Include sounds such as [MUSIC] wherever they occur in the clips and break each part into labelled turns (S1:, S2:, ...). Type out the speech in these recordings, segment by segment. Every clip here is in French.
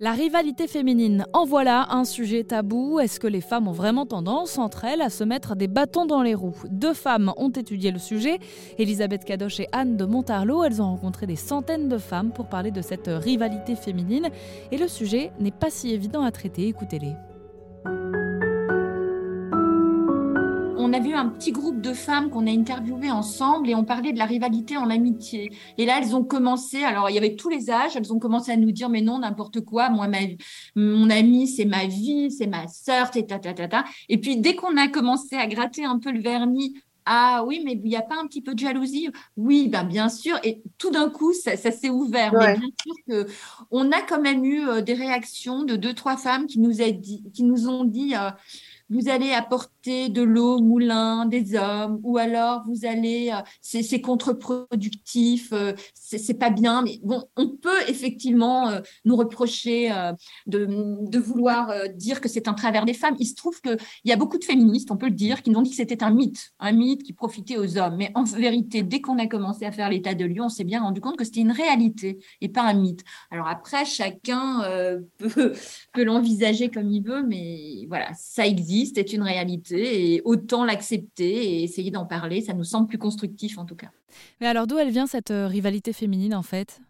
S1: La rivalité féminine, en voilà un sujet tabou. Est-ce que les femmes ont vraiment tendance entre elles à se mettre des bâtons dans les roues? Deux femmes ont étudié le sujet, Elisabeth Cadoche et Anne de Montarlot. Elles ont rencontré des centaines de femmes pour parler de cette rivalité féminine et le sujet n'est pas si évident à traiter. Écoutez-les.
S2: On a vu un petit groupe de femmes qu'on a interviewées ensemble et on parlait de la rivalité en amitié. Et là, elles ont commencé, alors il y avait tous les âges, elles ont commencé à nous dire, mais non, n'importe quoi, moi, ma, mon ami, c'est ma vie, c'est ma sœur, ta, ta, ta, ta. Et puis, dès qu'on a commencé à gratter un peu le vernis, ah oui, mais il n'y a pas un petit peu de jalousie? Oui, ben bien sûr. Et tout d'un coup, ça, s'est ouvert. Mais bien sûr que on a quand même eu euh, des réactions de deux, trois femmes qui nous, a dit, qui nous ont dit euh, vous allez apporter de l'eau au moulin des hommes, ou alors vous allez, euh, c'est contre-productif, euh, c'est pas bien. Mais bon, on peut effectivement euh, nous reprocher de, de, vouloir dire que c'est un travers des femmes. Il se trouve qu'il y a beaucoup de féministes, on peut le dire, qui nous ont dit que c'était un mythe, un mythe qui profitait aux hommes. Mais en vérité, dès qu'on a commencé à faire l'état de lieu, on s'est bien rendu compte que c'était une réalité et pas un mythe. Alors après, chacun [LAUGHS] peut, peut l'envisager comme il veut, mais voilà, ça existe c'est une réalité et autant l'accepter et essayer d'en parler. Ça nous semble plus constructif en tout cas.
S1: Mais alors d'où elle vient cette euh, rivalité féminine en fait?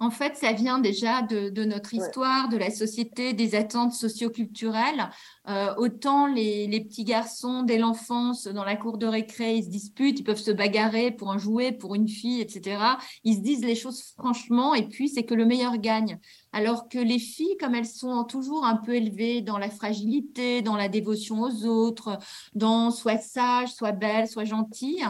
S2: En fait, ça vient déjà de, notre histoire, de la société, des attentes socioculturelles. Euh, autant les, petits garçons, dès l'enfance, dans la cour de récré, ils se disputent, ils peuvent se bagarrer pour un jouet, pour une fille, etc. Ils se disent les choses franchement, et puis c'est que le meilleur gagne. Alors que les filles, comme elles sont toujours un peu élevées dans la fragilité, dans la dévotion aux autres, dans soit sage, soit belle, soit gentille,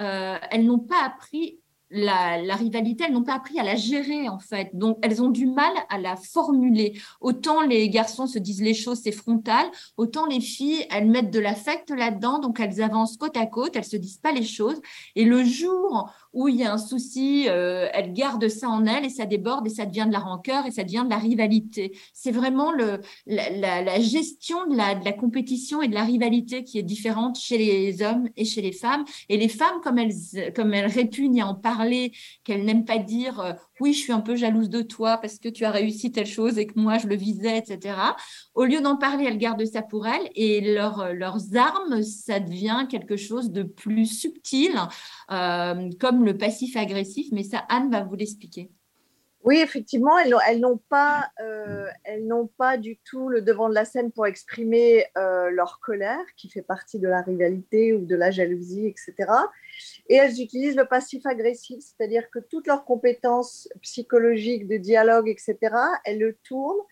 S2: euh, elles n'ont pas appris la, rivalité, elles n'ont pas appris à la gérer en fait. Donc elles ont du mal à la formuler. Autant les garçons se disent les choses, c'est frontal, autant les filles, elles mettent de l'affect là-dedans, donc elles avancent côte à côte, elles se disent pas les choses. Et le jour où il y a un souci, euh, elles gardent ça en elles et ça déborde et ça devient de la rancœur et ça devient de la rivalité. C'est vraiment la, gestion de la, de la compétition et de la rivalité qui est différente chez les hommes et chez les femmes. Et les femmes, comme elles, comme elles répugnent à en parler, qu'elle n'aime pas dire euh, oui, je suis un peu jalouse de toi parce que tu as réussi telle chose et que moi je le visais, etc. Au lieu d'en parler, elle garde ça pour elle et leur, leurs armes, ça devient quelque chose de plus subtil, euh, comme le passif agressif. Mais ça, Anne va vous l'expliquer.
S3: Oui, effectivement, elles, n'ont pas, euh, elles n'ont pas du tout le devant de la scène pour exprimer euh, leur colère, qui fait partie de la rivalité ou de la jalousie, etc. Et elles utilisent le passif agressif, c'est-à-dire que toutes leurs compétences psychologiques, de dialogue, etc., elles le tournent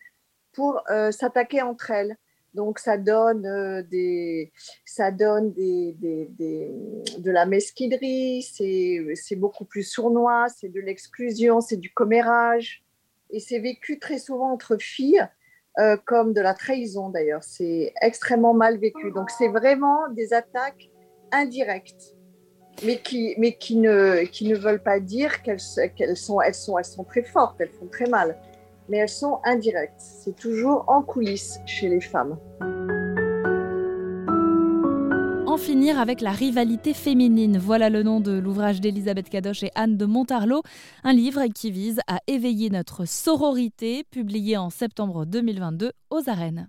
S3: pour euh, s'attaquer entre elles. Donc ça donne, euh, des, ça donne des, des, de la mesquinerie, c'est beaucoup plus sournois, c'est de l'exclusion, c'est du commérage. Et c'est vécu très souvent entre filles euh, comme de la trahison d'ailleurs. C'est extrêmement mal vécu. Donc c'est vraiment des attaques indirectes, mais qui, mais qui, ne, qui ne veulent pas dire qu'elles sont, elles sont, elles sont très fortes, elles font très mal mais elles sont indirectes. C'est toujours en coulisses chez les femmes.
S1: En finir avec la rivalité féminine. Voilà le nom de l'ouvrage d'Elisabeth Cadoche et Anne de Montarlot, un livre qui vise à éveiller notre sororité, publié en septembre 2022 aux arènes.